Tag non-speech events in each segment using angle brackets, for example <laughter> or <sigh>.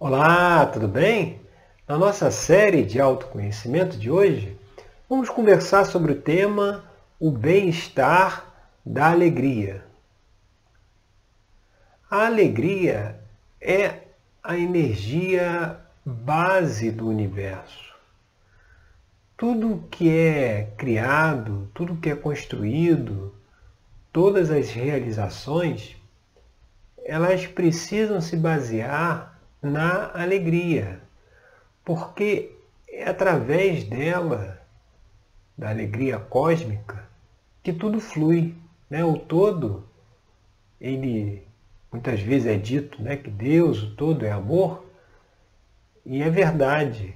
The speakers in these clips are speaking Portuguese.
Olá, tudo bem? Na nossa série de autoconhecimento de hoje, vamos conversar sobre o tema o bem-estar da alegria. A alegria é a energia base do universo. Tudo que é criado, tudo que é construído, todas as realizações, elas precisam se basear na alegria, porque é através dela, da alegria cósmica, que tudo flui. Né? O todo, ele muitas vezes é dito né, que Deus, o todo é amor, e é verdade,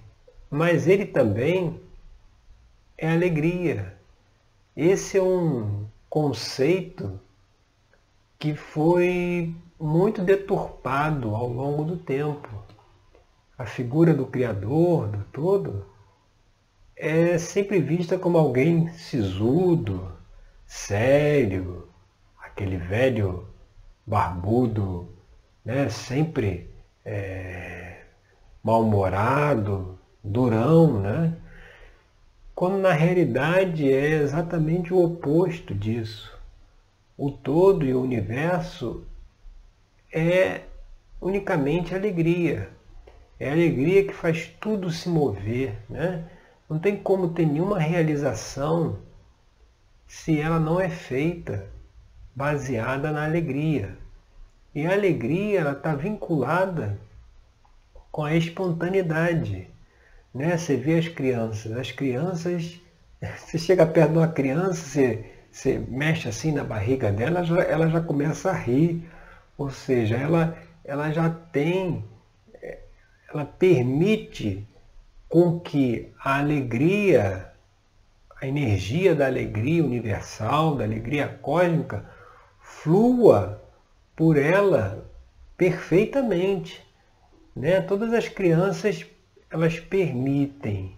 mas ele também é alegria. Esse é um conceito que foi muito deturpado ao longo do tempo. A figura do Criador, do todo, é sempre vista como alguém sisudo, sério, aquele velho barbudo, né, sempre é, mal-humorado, durão, né? quando na realidade é exatamente o oposto disso. O todo e o universo é unicamente alegria. É a alegria que faz tudo se mover. Né? Não tem como ter nenhuma realização se ela não é feita baseada na alegria. E a alegria está vinculada com a espontaneidade. Né? Você vê as crianças, as crianças, <laughs> você chega perto de uma criança, você, você mexe assim na barriga dela, ela já, ela já começa a rir. Ou seja, ela, ela já tem, ela permite com que a alegria, a energia da alegria universal, da alegria cósmica, flua por ela perfeitamente. Né? Todas as crianças elas permitem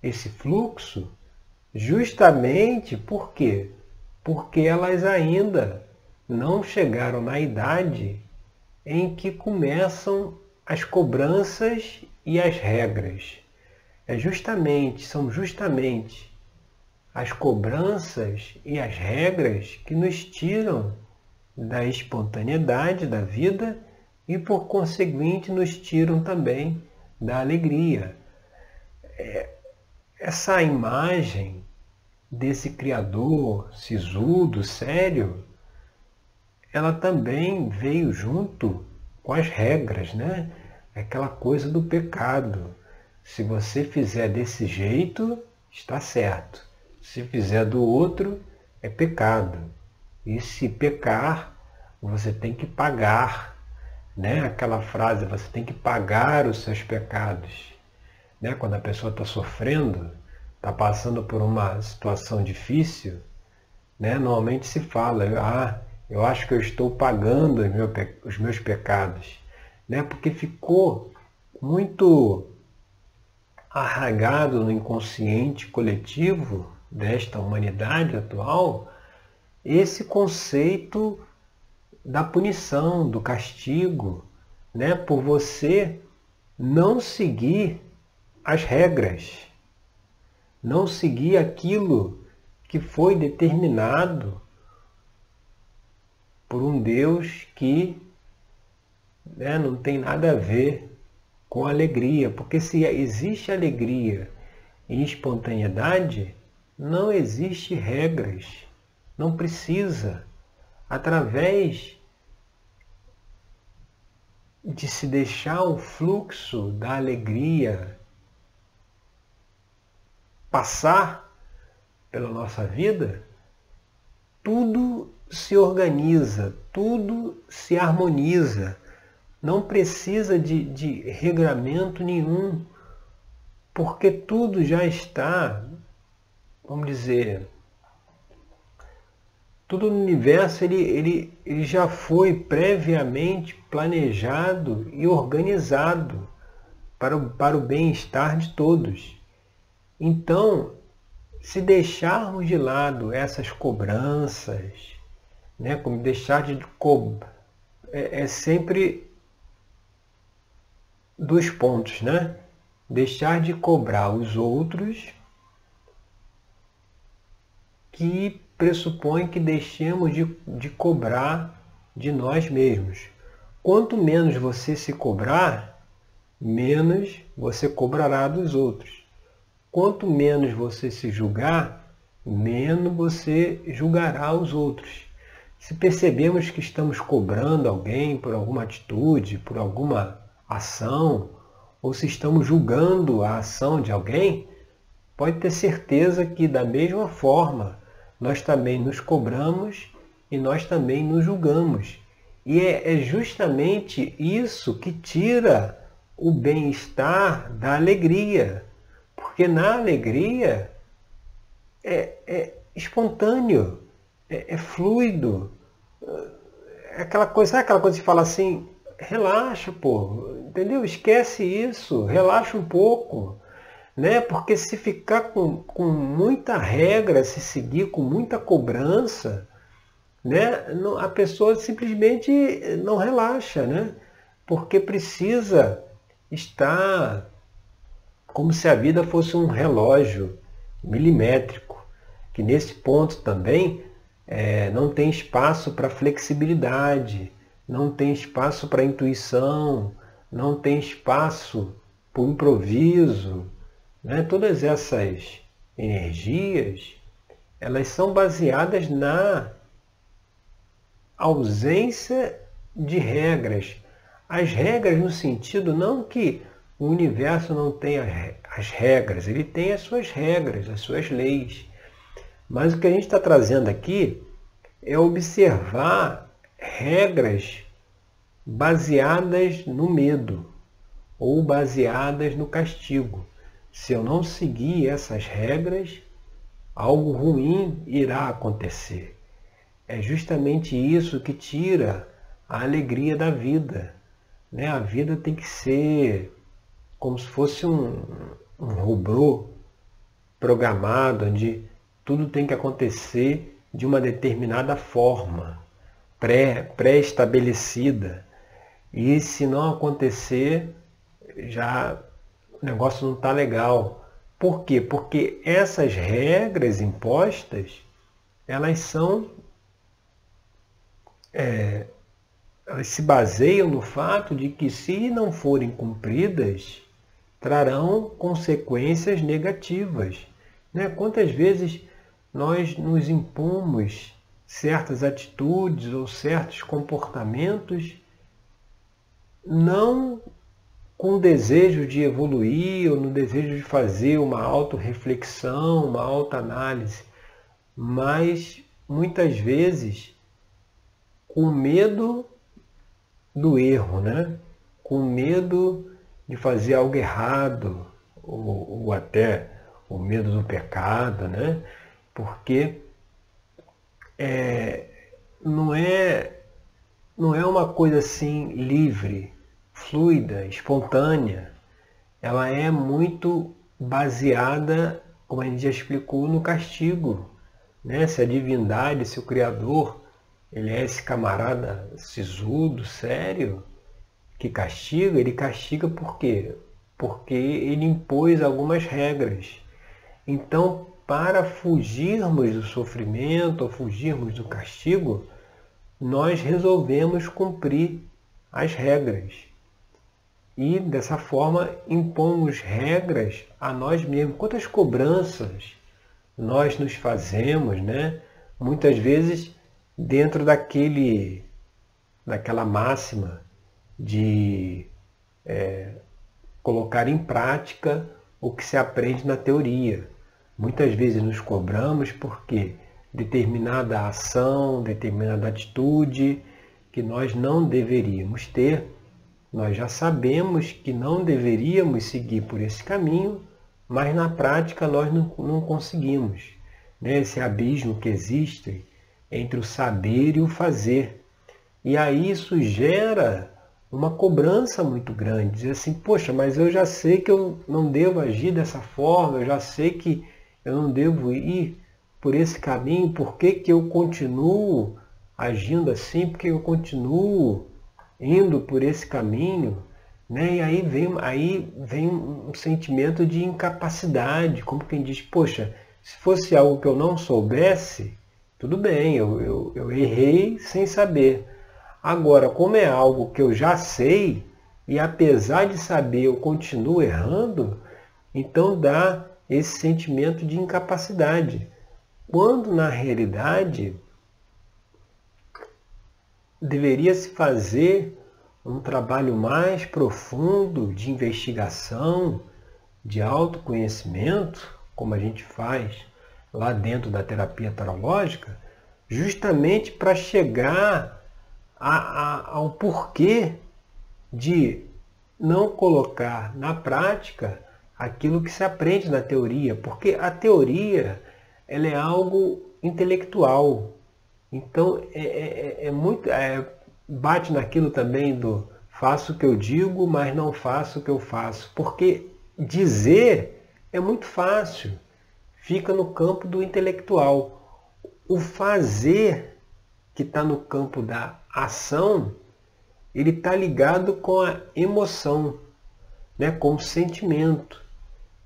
esse fluxo justamente por quê? Porque elas ainda não chegaram na idade em que começam as cobranças e as regras. É justamente, são justamente as cobranças e as regras que nos tiram da espontaneidade da vida e, por conseguinte, nos tiram também da alegria. É, essa imagem desse Criador sisudo, sério, ela também veio junto com as regras, né? Aquela coisa do pecado. Se você fizer desse jeito, está certo. Se fizer do outro, é pecado. E se pecar, você tem que pagar né? Aquela frase, você tem que pagar os seus pecados. Né? Quando a pessoa está sofrendo, está passando por uma situação difícil, né? normalmente se fala, ah, eu acho que eu estou pagando os meus pecados. Né? Porque ficou muito arraigado no inconsciente coletivo desta humanidade atual esse conceito da punição, do castigo, né, por você não seguir as regras, não seguir aquilo que foi determinado por um Deus que né, não tem nada a ver com alegria, porque se existe alegria e espontaneidade, não existe regras, não precisa. Através de se deixar o fluxo da alegria passar pela nossa vida, tudo se organiza, tudo se harmoniza. Não precisa de, de regramento nenhum, porque tudo já está, vamos dizer, tudo no universo ele, ele, ele já foi previamente planejado e organizado para o, para o bem-estar de todos. Então, se deixarmos de lado essas cobranças, né, como deixar de cobrar, é, é sempre dos pontos, né? Deixar de cobrar os outros que pressupõe que deixemos de, de cobrar de nós mesmos. Quanto menos você se cobrar, menos você cobrará dos outros. Quanto menos você se julgar, menos você julgará os outros. Se percebemos que estamos cobrando alguém por alguma atitude, por alguma ação, ou se estamos julgando a ação de alguém, pode ter certeza que, da mesma forma, nós também nos cobramos e nós também nos julgamos. E é, é justamente isso que tira o bem-estar da alegria. Porque na alegria é, é espontâneo, é, é, fluido. É aquela coisa, sabe aquela coisa de falar assim, relaxa, pô, entendeu? Esquece isso, relaxa um pouco. Né? Porque se ficar com, com muita regra, se seguir com muita cobrança, né? a pessoa simplesmente não relaxa, né? porque precisa estar como se a vida fosse um relógio milimétrico, que nesse ponto também é, não tem espaço para flexibilidade, não tem espaço para intuição, não tem espaço para o improviso. Né? Todas essas energias, elas são baseadas na ausência de regras. As regras no sentido não que o universo não tem as regras, ele tem as suas regras, as suas leis. Mas o que a gente está trazendo aqui é observar regras baseadas no medo ou baseadas no castigo. Se eu não seguir essas regras, algo ruim irá acontecer. É justamente isso que tira a alegria da vida. Né? A vida tem que ser como se fosse um, um robô programado, onde tudo tem que acontecer de uma determinada forma, pré-estabelecida. e se não acontecer, já o negócio não está legal. Por quê? Porque essas regras impostas, elas são. É, elas se baseiam no fato de que se não forem cumpridas, trarão consequências negativas. Né? Quantas vezes nós nos impomos certas atitudes ou certos comportamentos não com o desejo de evoluir ou no desejo de fazer uma autorreflexão, uma autoanálise, mas muitas vezes com medo do erro, né? com medo de fazer algo errado, ou, ou até o medo do pecado, né? Porque é, não, é, não é uma coisa assim livre, fluida, espontânea. Ela é muito baseada, como a gente já explicou, no castigo. Né? Se a divindade, se o Criador, ele é esse camarada sisudo, sério, que castiga, ele castiga por quê? Porque ele impôs algumas regras. Então, para fugirmos do sofrimento ou fugirmos do castigo, nós resolvemos cumprir as regras. E dessa forma impomos regras a nós mesmos. Quantas cobranças nós nos fazemos, né? Muitas vezes dentro daquele daquela máxima de é, colocar em prática o que se aprende na teoria. Muitas vezes nos cobramos porque determinada ação, determinada atitude que nós não deveríamos ter, nós já sabemos que não deveríamos seguir por esse caminho, mas na prática nós não, não conseguimos. Né? Esse abismo que existe entre o saber e o fazer. E aí isso gera uma cobrança muito grande, dizer assim, poxa, mas eu já sei que eu não devo agir dessa forma, eu já sei que eu não devo ir por esse caminho, por que, que eu continuo agindo assim, porque eu continuo indo por esse caminho, Né? E aí vem, aí vem um sentimento de incapacidade, como quem diz, poxa, se fosse algo que eu não soubesse, tudo bem, eu, eu, eu errei sem saber. Agora, como é algo que eu já sei, e apesar de saber eu continuo errando, então dá esse sentimento de incapacidade. Quando na realidade deveria se fazer um trabalho mais profundo de investigação, de autoconhecimento, como a gente faz lá dentro da terapia tarológica, justamente para chegar a, a, ao porquê de não colocar na prática aquilo que se aprende na teoria, porque a teoria ela é algo intelectual. Então é, é, é, é muito. É, bate naquilo também do faço o que eu digo, mas não faço o que eu faço. Porque dizer é muito fácil, fica no campo do intelectual. O fazer, que está no campo da ação, ele está ligado com a emoção, né, com o sentimento.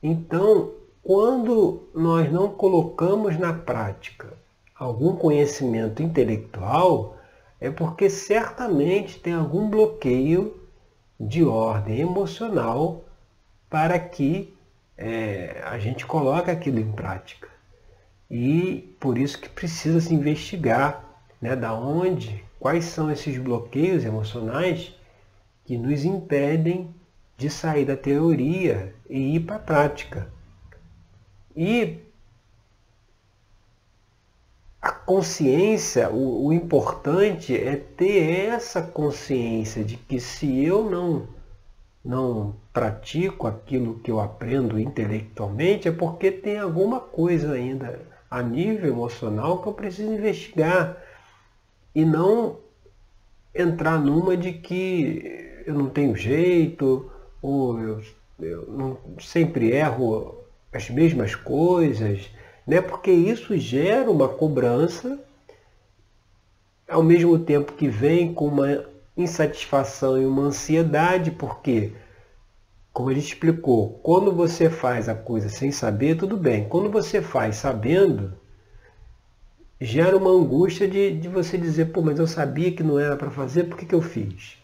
Então, quando nós não colocamos na prática algum conhecimento intelectual, é porque certamente tem algum bloqueio de ordem emocional para que é, a gente coloque aquilo em prática. E por isso que precisa se investigar né, da onde, quais são esses bloqueios emocionais que nos impedem de sair da teoria e ir para a prática. E a consciência, o, o, importante é ter essa consciência de que se eu não, não pratico aquilo que eu aprendo intelectualmente, é porque tem alguma coisa ainda a nível emocional que eu preciso investigar. E não entrar numa de que eu não tenho jeito, ou eu, eu não, sempre erro as mesmas coisas, né? porque isso gera uma cobrança, ao mesmo tempo que vem com uma insatisfação e uma ansiedade, porque, como ele explicou, quando você faz a coisa sem saber, tudo bem. Quando você faz sabendo, gera uma angústia de, de você dizer, pô, mas eu sabia que não era para fazer, por que, que eu fiz?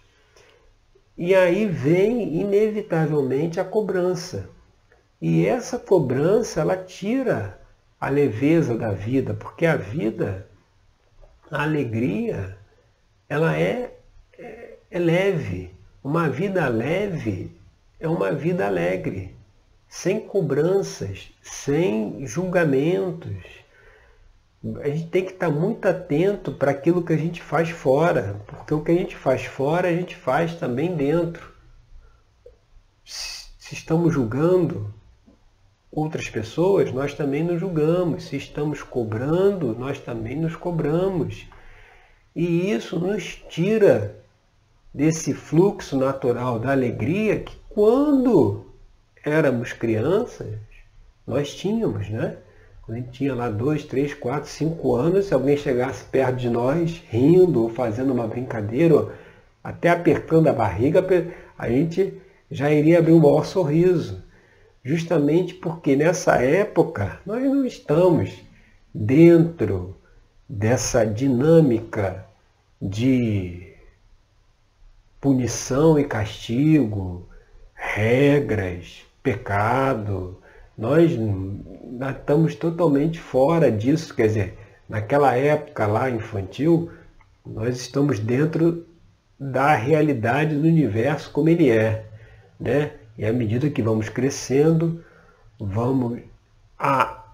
E aí vem, inevitavelmente, a cobrança. E essa cobrança, ela tira a leveza da vida, porque a vida, a alegria, ela é, é, é leve. Uma vida leve é uma vida alegre, sem cobranças, sem julgamentos. A gente tem que estar muito atento para aquilo que a gente faz fora, porque o que a gente faz fora, a gente faz também dentro. Se estamos julgando, outras pessoas, nós também nos julgamos. Se estamos cobrando, nós também nos cobramos. E isso nos tira desse fluxo natural da alegria que quando éramos crianças, nós tínhamos, né? A gente tinha lá dois, três, quatro, cinco anos, se alguém chegasse perto de nós, rindo ou fazendo uma brincadeira, ou até apertando a barriga, a gente já iria abrir um maior sorriso justamente porque nessa época nós não estamos dentro dessa dinâmica de punição e castigo, regras, pecado. Nós estamos totalmente fora disso, quer dizer, naquela época lá infantil, nós estamos dentro da realidade do universo como ele é, né? E à medida que vamos crescendo, vamos a,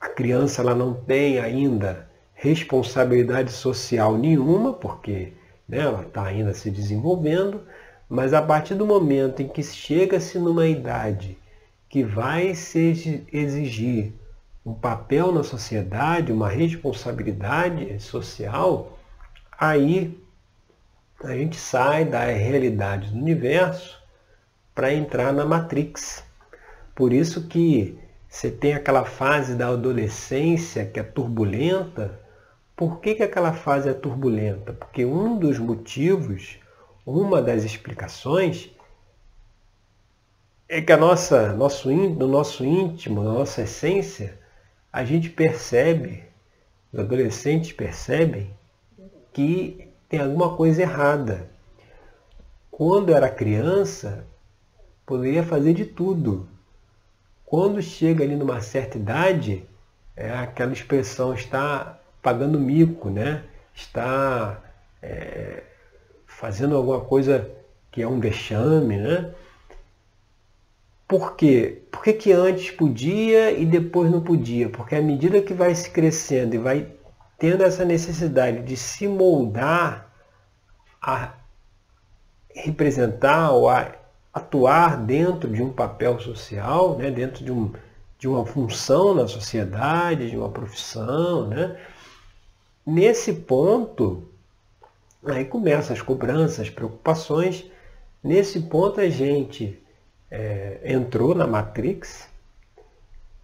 a criança ela não tem ainda responsabilidade social nenhuma, porque né, ela está ainda se desenvolvendo, mas a partir do momento em que chega-se numa idade que vai se exigir um papel na sociedade, uma responsabilidade social, aí a gente sai da realidade do universo para entrar na Matrix. Por isso que você tem aquela fase da adolescência que é turbulenta. Por que, que aquela fase é turbulenta? Porque um dos motivos, uma das explicações, é que a nossa, nosso, no nosso íntimo, na nossa essência, a gente percebe, os adolescentes percebem, que tem alguma coisa errada. Quando era criança, poderia fazer de tudo. Quando chega ali numa certa idade, é aquela expressão está pagando mico, né? está é, fazendo alguma coisa que é um vexame, né? Por quê? Por que, que antes podia e depois não podia? Porque à medida que vai se crescendo e vai tendo essa necessidade de se moldar a representar ou a atuar dentro de um papel social, né? dentro de, um, de uma função na sociedade, de uma profissão, né? Nesse ponto, aí começam as cobranças, as preocupações. Nesse ponto a gente é, entrou na Matrix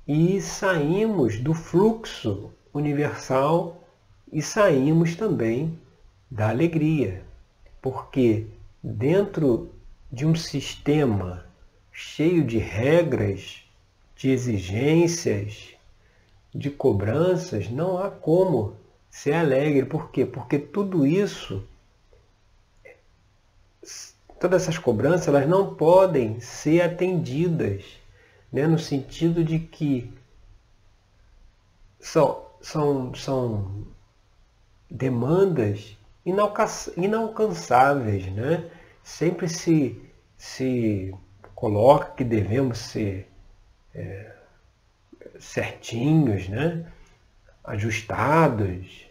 e saímos do fluxo universal e saímos também da alegria. Porque dentro de um sistema cheio de regras, de exigências, de cobranças, não há como ser alegre. Por quê? Porque tudo isso, todas essas cobranças, elas não podem ser atendidas, né? no sentido de que são, são, são demandas inalcançáveis. Né? Sempre se, se coloca que devemos ser é, certinhos, né? ajustados.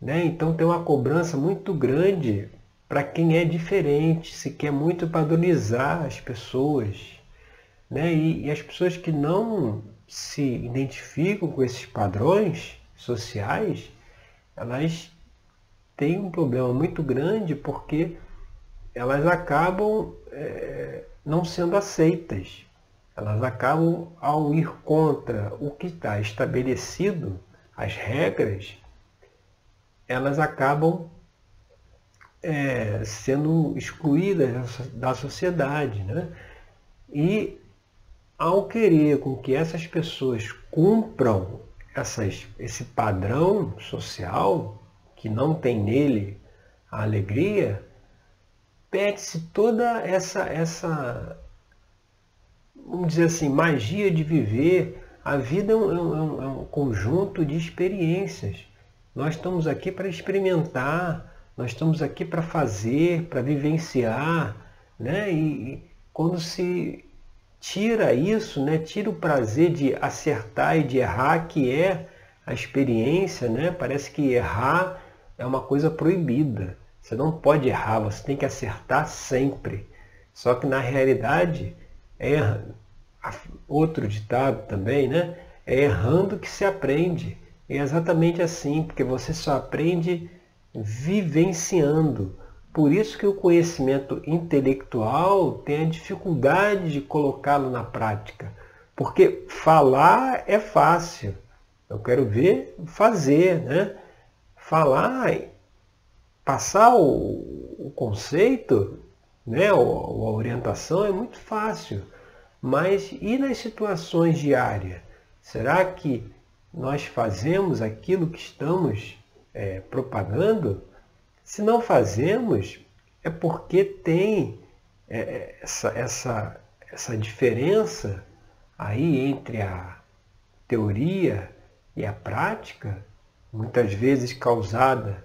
Né? Então tem uma cobrança muito grande para quem é diferente, se quer muito padronizar as pessoas. Né? E, e as pessoas que não se identificam com esses padrões sociais, elas têm um problema muito grande porque elas acabam é, não sendo aceitas. Elas acabam, ao ir contra o que está estabelecido, as regras, elas acabam é, sendo excluídas da sociedade. Né? E ao querer com que essas pessoas cumpram essas, esse padrão social, que não tem nele a alegria, perde-se toda essa, essa, vamos dizer assim, magia de viver a vida é, é um, é um, é um conjunto de experiências. Nós estamos aqui para experimentar, nós estamos aqui para fazer, para vivenciar, né? E quando se tira isso, né? Tira o prazer de acertar e de errar, que é a experiência, né? Parece que errar é uma coisa proibida. Você não pode errar, você tem que acertar sempre. Só que na realidade é outro ditado também, né? É errando que se aprende. É exatamente assim, porque você só aprende vivenciando. Por isso que o conhecimento intelectual tem a dificuldade de colocá-lo na prática. Porque falar é fácil. Eu quero ver fazer, né? Falar, passar o, o conceito, né? a orientação é muito fácil. Mas e nas situações diárias? Será que nós fazemos aquilo que estamos é, propagando? Se não fazemos, é porque tem é, é, essa, essa, essa diferença aí entre a teoria e a prática, muitas vezes causada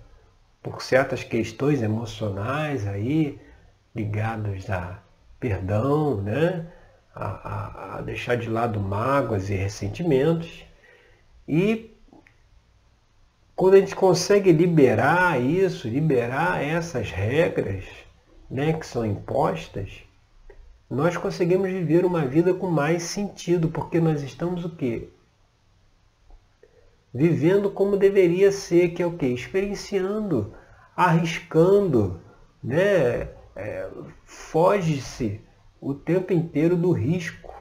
por certas questões emocionais aí ligadas a perdão, né? a, a, a deixar de lado mágoas e ressentimentos. E quando a gente consegue liberar isso, liberar essas regras né, que são impostas, nós conseguimos viver uma vida com mais sentido, porque nós estamos o quê? Vivendo como deveria ser, que é o quê? Experienciando, arriscando, né? É, Foge-se o tempo inteiro do risco,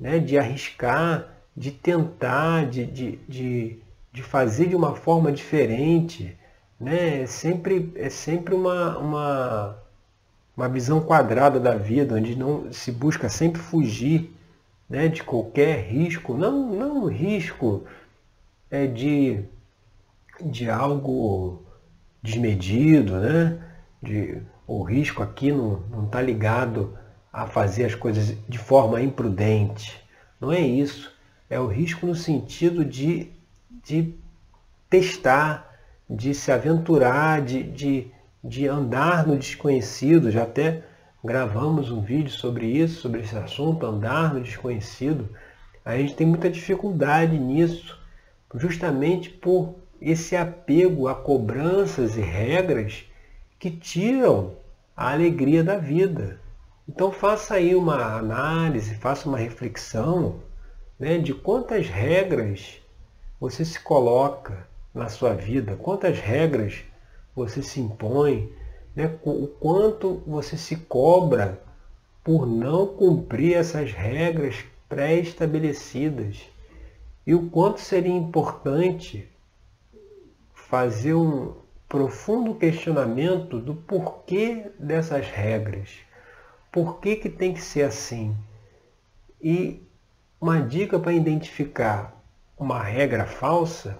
né? de arriscar, de tentar, de, de, de, de fazer de uma forma diferente. Né? É sempre, é sempre uma, uma, uma visão quadrada da vida, onde não se busca sempre fugir né, de qualquer risco, não, não risco é, de, de algo desmedido, né? De, o risco aqui não está ligado a fazer as coisas de forma imprudente. Não é isso. É o risco no sentido de, de testar, de se aventurar, de, de, de andar no desconhecido. Já até gravamos um vídeo sobre isso, sobre esse assunto, andar no desconhecido. A gente tem muita dificuldade nisso, justamente por esse apego a cobranças e regras que tiram a alegria da vida. Então faça aí uma análise, faça uma reflexão né, de quantas regras você se coloca na sua vida, quantas regras você se impõe, né, o quanto você se cobra por não cumprir essas regras pré-estabelecidas e o quanto seria importante fazer um profundo questionamento do porquê dessas regras. Por que, que tem que ser assim? E uma dica para identificar uma regra falsa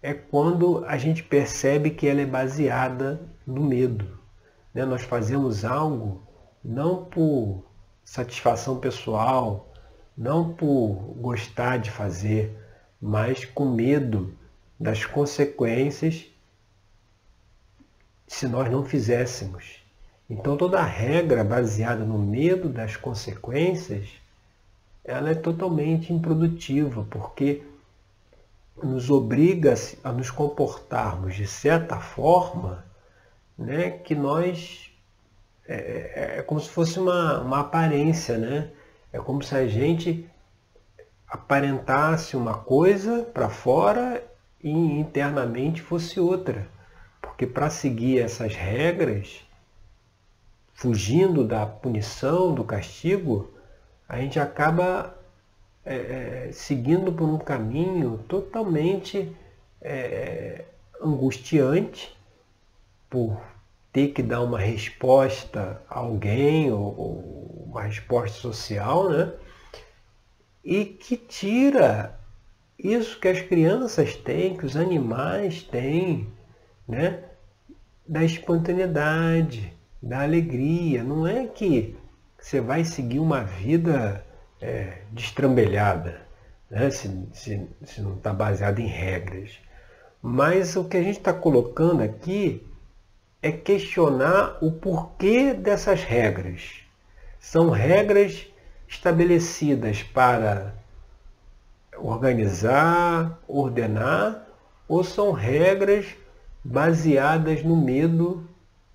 é quando a gente percebe que ela é baseada no medo. Né? Nós fazemos algo não por satisfação pessoal, não por gostar de fazer, mas com medo das consequências se nós não fizéssemos. Então toda regra baseada no medo das consequências, ela é totalmente improdutiva, porque nos obriga a nos comportarmos de certa forma né, que nós é, é, é como se fosse uma, uma aparência, né? É como se a gente aparentasse uma coisa para fora e internamente fosse outra. Porque para seguir essas regras, fugindo da punição, do castigo, a gente acaba é, é, seguindo por um caminho totalmente é, angustiante, por ter que dar uma resposta a alguém, ou, ou uma resposta social, né? e que tira isso que as crianças têm, que os animais têm, né? da espontaneidade, da alegria. Não é que você vai seguir uma vida é, destrambelhada, né? se, se, se não está baseada em regras. Mas o que a gente está colocando aqui é questionar o porquê dessas regras. São regras estabelecidas para organizar, ordenar, ou são regras baseadas no medo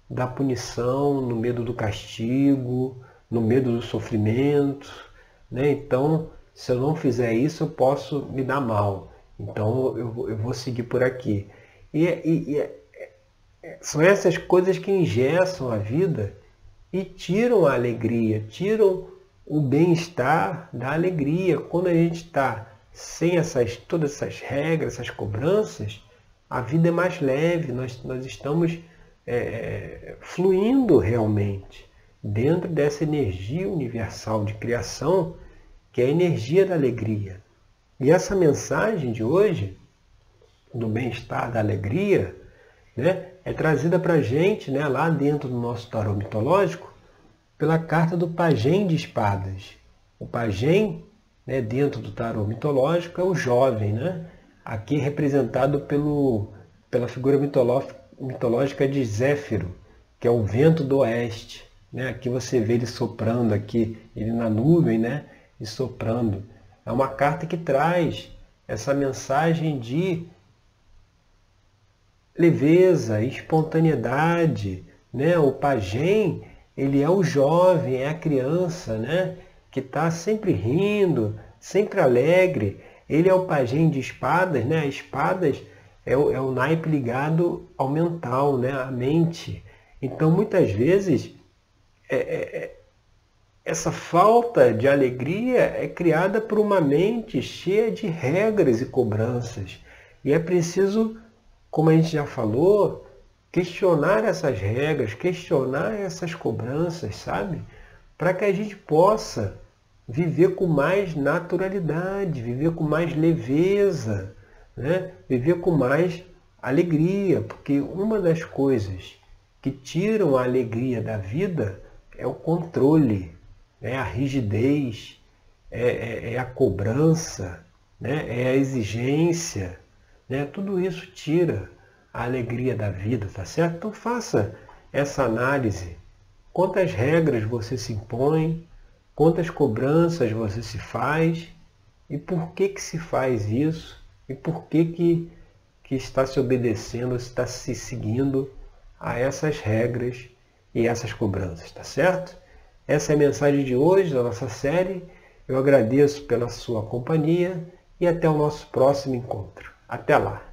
da punição, no medo do castigo, no medo do sofrimento. Né? Então, se eu não fizer isso, eu posso me dar mal. Então, eu, eu vou seguir por aqui. E, e, e são essas coisas que engessam a vida e tiram a alegria, tiram o bem-estar da alegria. Quando a gente está sem essas, todas essas regras, essas cobranças, a vida é mais leve, nós, nós estamos é, é, fluindo realmente dentro dessa energia universal de criação, que é a energia da alegria. E essa mensagem de hoje, do bem-estar, da alegria, né, é trazida para a gente, né, lá dentro do nosso tarô mitológico, pela carta do Pajem de Espadas. O Pajem, né, dentro do tarô mitológico, é o jovem, né? aqui representado pelo, pela figura mitológica de Zéfiro, que é o vento do oeste. Né? Aqui você vê ele soprando aqui, ele na nuvem, né? e soprando. É uma carta que traz essa mensagem de leveza, espontaneidade. Né? O pajem ele é o jovem, é a criança, né? Que está sempre rindo, sempre alegre. Ele é o pajem de espadas, né? Espadas é o, é o naipe ligado ao mental, né? À mente. Então, muitas vezes, é, é, essa falta de alegria é criada por uma mente cheia de regras e cobranças. E é preciso, como a gente já falou, questionar essas regras, questionar essas cobranças, sabe? Para que a gente possa viver com mais naturalidade, viver com mais leveza, né? viver com mais alegria, porque uma das coisas que tiram a alegria da vida é o controle, é a rigidez, é, é, é a cobrança, né? é a exigência. Né? Tudo isso tira a alegria da vida, tá certo? Então faça essa análise. Quantas regras você se impõe, quantas cobranças você se faz e por que que se faz isso e por que que, que está se obedecendo, está se seguindo a essas regras e essas cobranças, tá certo? Essa é a mensagem de hoje da nossa série. Eu agradeço pela sua companhia e até o nosso próximo encontro. Até lá!